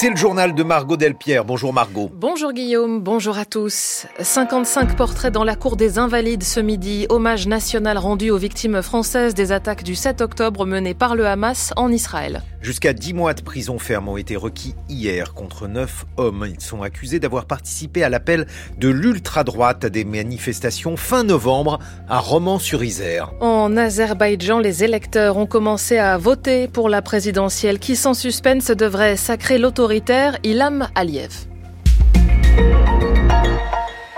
C'est le journal de Margot Delpierre. Bonjour Margot. Bonjour Guillaume, bonjour à tous. 55 portraits dans la cour des Invalides ce midi. Hommage national rendu aux victimes françaises des attaques du 7 octobre menées par le Hamas en Israël. Jusqu'à 10 mois de prison ferme ont été requis hier contre 9 hommes. Ils sont accusés d'avoir participé à l'appel de l'ultra-droite à des manifestations fin novembre à Romans-sur-Isère. En Azerbaïdjan, les électeurs ont commencé à voter pour la présidentielle qui, sans suspense, devrait sacrer l'autoritaire Ilham Aliyev.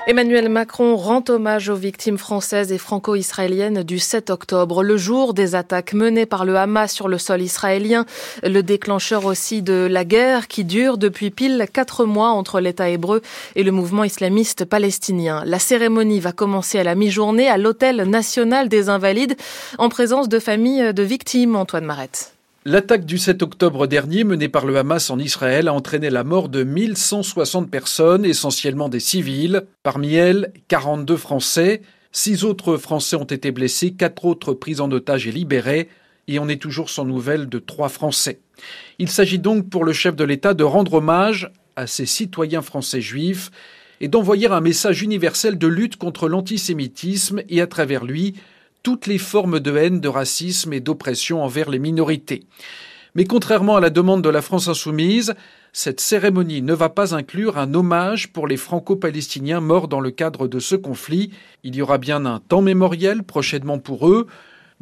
Emmanuel Macron rend hommage aux victimes françaises et franco-israéliennes du 7 octobre, le jour des attaques menées par le Hamas sur le sol israélien, le déclencheur aussi de la guerre qui dure depuis pile quatre mois entre l'État hébreu et le mouvement islamiste palestinien. La cérémonie va commencer à la mi-journée à l'Hôtel national des Invalides en présence de familles de victimes, Antoine Marette. L'attaque du 7 octobre dernier menée par le Hamas en Israël a entraîné la mort de 1160 personnes, essentiellement des civils. Parmi elles, 42 Français. Six autres Français ont été blessés, quatre autres pris en otage et libérés, et on est toujours sans nouvelles de trois Français. Il s'agit donc pour le chef de l'État de rendre hommage à ces citoyens français juifs et d'envoyer un message universel de lutte contre l'antisémitisme et à travers lui toutes les formes de haine, de racisme et d'oppression envers les minorités. Mais contrairement à la demande de la France insoumise, cette cérémonie ne va pas inclure un hommage pour les franco-palestiniens morts dans le cadre de ce conflit. Il y aura bien un temps mémoriel prochainement pour eux,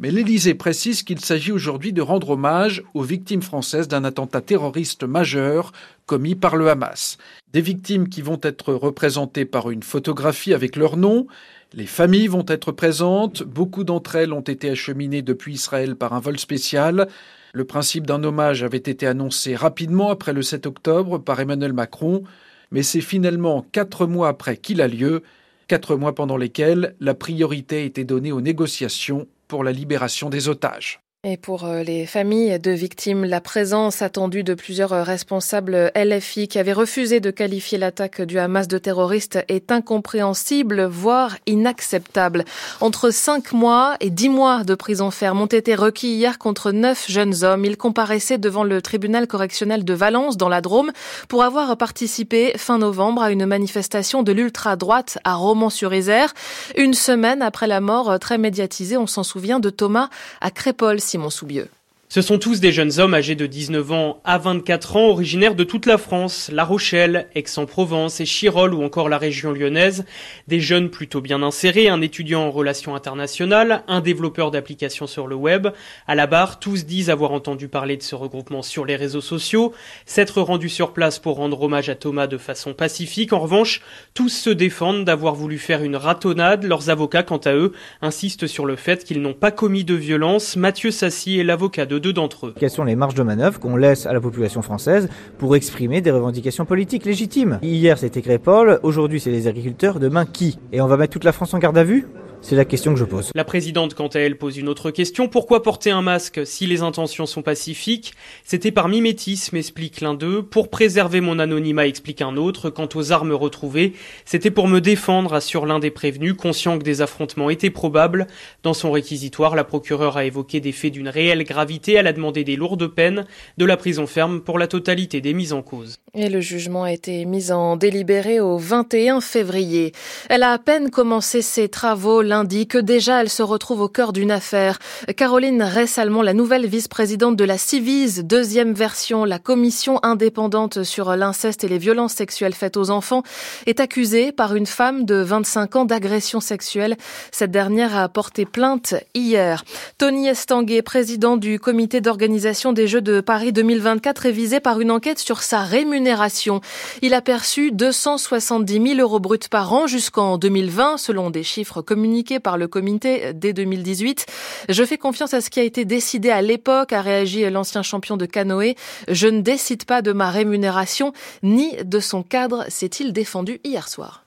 mais l'Élysée précise qu'il s'agit aujourd'hui de rendre hommage aux victimes françaises d'un attentat terroriste majeur commis par le Hamas. Des victimes qui vont être représentées par une photographie avec leur nom, les familles vont être présentes, beaucoup d'entre elles ont été acheminées depuis Israël par un vol spécial. Le principe d'un hommage avait été annoncé rapidement après le 7 octobre par Emmanuel Macron, mais c'est finalement quatre mois après qu'il a lieu, quatre mois pendant lesquels la priorité a été donnée aux négociations pour la libération des otages. Et pour euh, les familles de victimes, la présence attendue de plusieurs euh, responsables LFI qui avaient refusé de qualifier l'attaque du Hamas de terroriste est incompréhensible, voire inacceptable. Entre cinq mois et dix mois de prison ferme ont été requis hier contre neuf jeunes hommes. Ils comparaissaient devant le tribunal correctionnel de Valence dans la Drôme pour avoir participé fin novembre à une manifestation de l'ultra-droite à Romans-sur-Isère. Une semaine après la mort euh, très médiatisée, on s'en souvient, de Thomas à Crépole Simon Soubieux. Ce sont tous des jeunes hommes âgés de 19 ans à 24 ans, originaires de toute la France, La Rochelle, Aix-en-Provence et Chirol ou encore la région lyonnaise. Des jeunes plutôt bien insérés, un étudiant en relations internationales, un développeur d'applications sur le web. À la barre, tous disent avoir entendu parler de ce regroupement sur les réseaux sociaux, s'être rendus sur place pour rendre hommage à Thomas de façon pacifique. En revanche, tous se défendent d'avoir voulu faire une ratonnade. Leurs avocats, quant à eux, insistent sur le fait qu'ils n'ont pas commis de violence. Mathieu Sassi est l'avocat de deux d'entre eux. Quelles sont les marges de manœuvre qu'on laisse à la population française pour exprimer des revendications politiques légitimes? Hier c'était Crépol, aujourd'hui c'est les agriculteurs, demain qui? Et on va mettre toute la France en garde à vue? C'est la question que je pose. La présidente, quant à elle, pose une autre question. Pourquoi porter un masque si les intentions sont pacifiques? C'était par mimétisme, explique l'un d'eux. Pour préserver mon anonymat, explique un autre. Quant aux armes retrouvées, c'était pour me défendre, assure l'un des prévenus, conscient que des affrontements étaient probables. Dans son réquisitoire, la procureure a évoqué des faits d'une réelle gravité. Elle a demandé des lourdes peines, de la prison ferme pour la totalité des mises en cause. Et le jugement a été mis en délibéré au 21 février. Elle a à peine commencé ses travaux lundi que déjà elle se retrouve au cœur d'une affaire. Caroline Ressalmon, la nouvelle vice-présidente de la Civise, deuxième version, la commission indépendante sur l'inceste et les violences sexuelles faites aux enfants, est accusée par une femme de 25 ans d'agression sexuelle. Cette dernière a porté plainte hier. Tony Estanguet, président du comité d'organisation des Jeux de Paris 2024, est visé par une enquête sur sa rémunération. Il a perçu 270 000 euros bruts par an jusqu'en 2020, selon des chiffres communiqués par le comité dès 2018. Je fais confiance à ce qui a été décidé à l'époque, a réagi l'ancien champion de canoë. Je ne décide pas de ma rémunération ni de son cadre, s'est-il défendu hier soir.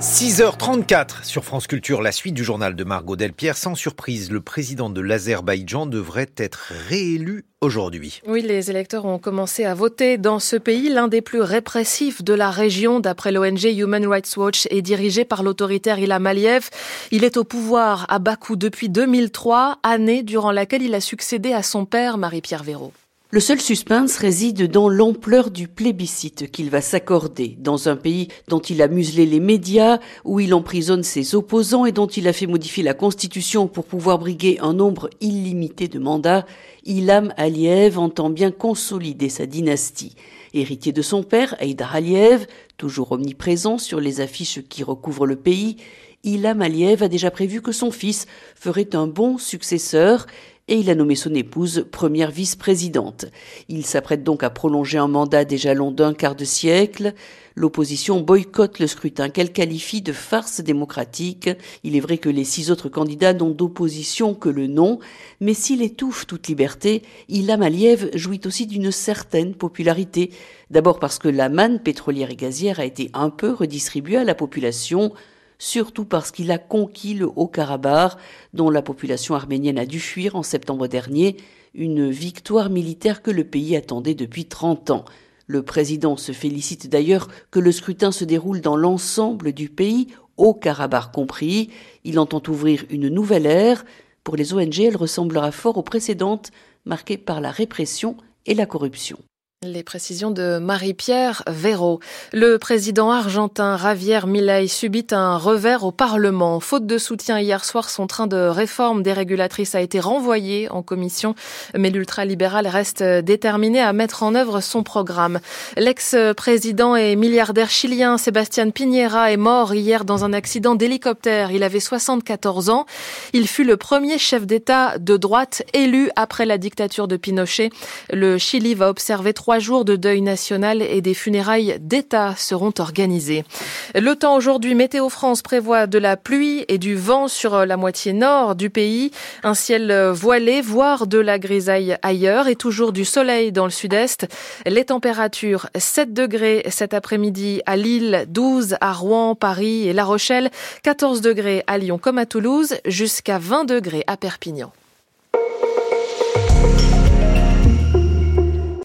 6h34 sur France Culture, la suite du journal de Margot Delpierre. Sans surprise, le président de l'Azerbaïdjan devrait être réélu aujourd'hui. Oui, les électeurs ont commencé à voter dans ce pays, l'un des plus répressifs de la région, d'après l'ONG Human Rights Watch, et dirigé par l'autoritaire Ilham Aliyev. Il est au pouvoir à Bakou depuis 2003, année durant laquelle il a succédé à son père, Marie-Pierre Véraud. Le seul suspense réside dans l'ampleur du plébiscite qu'il va s'accorder dans un pays dont il a muselé les médias, où il emprisonne ses opposants et dont il a fait modifier la constitution pour pouvoir briguer un nombre illimité de mandats. Ilham Aliyev entend bien consolider sa dynastie. Héritier de son père, Haïdar Aliyev, toujours omniprésent sur les affiches qui recouvrent le pays, Ilham Aliyev a déjà prévu que son fils ferait un bon successeur et il a nommé son épouse première vice-présidente. Il s'apprête donc à prolonger un mandat déjà long d'un quart de siècle. L'opposition boycotte le scrutin qu'elle qualifie de farce démocratique. Il est vrai que les six autres candidats n'ont d'opposition que le nom, mais s'il étouffe toute liberté, Ilham Aliyev jouit aussi d'une certaine popularité. D'abord parce que la manne pétrolière et gazière a été un peu redistribuée à la population, surtout parce qu'il a conquis le Haut-Karabakh, dont la population arménienne a dû fuir en septembre dernier, une victoire militaire que le pays attendait depuis 30 ans. Le président se félicite d'ailleurs que le scrutin se déroule dans l'ensemble du pays, au Karabakh compris. Il entend ouvrir une nouvelle ère. Pour les ONG, elle ressemblera fort aux précédentes, marquées par la répression et la corruption. Les précisions de Marie-Pierre Véraud. Le président argentin Javier Milei subit un revers au Parlement. Faute de soutien hier soir, son train de réforme dérégulatrice a été renvoyé en commission, mais l'ultralibéral reste déterminé à mettre en œuvre son programme. L'ex-président et milliardaire chilien Sébastien Piñera est mort hier dans un accident d'hélicoptère. Il avait 74 ans. Il fut le premier chef d'État de droite élu après la dictature de Pinochet. Le Chili va observer trois trois jours de deuil national et des funérailles d'État seront organisés. Le temps aujourd'hui, Météo France prévoit de la pluie et du vent sur la moitié nord du pays, un ciel voilé, voire de la grisaille ailleurs et toujours du soleil dans le sud-est. Les températures 7 degrés cet après-midi à Lille, 12 à Rouen, Paris et La Rochelle, 14 degrés à Lyon comme à Toulouse, jusqu'à 20 degrés à Perpignan.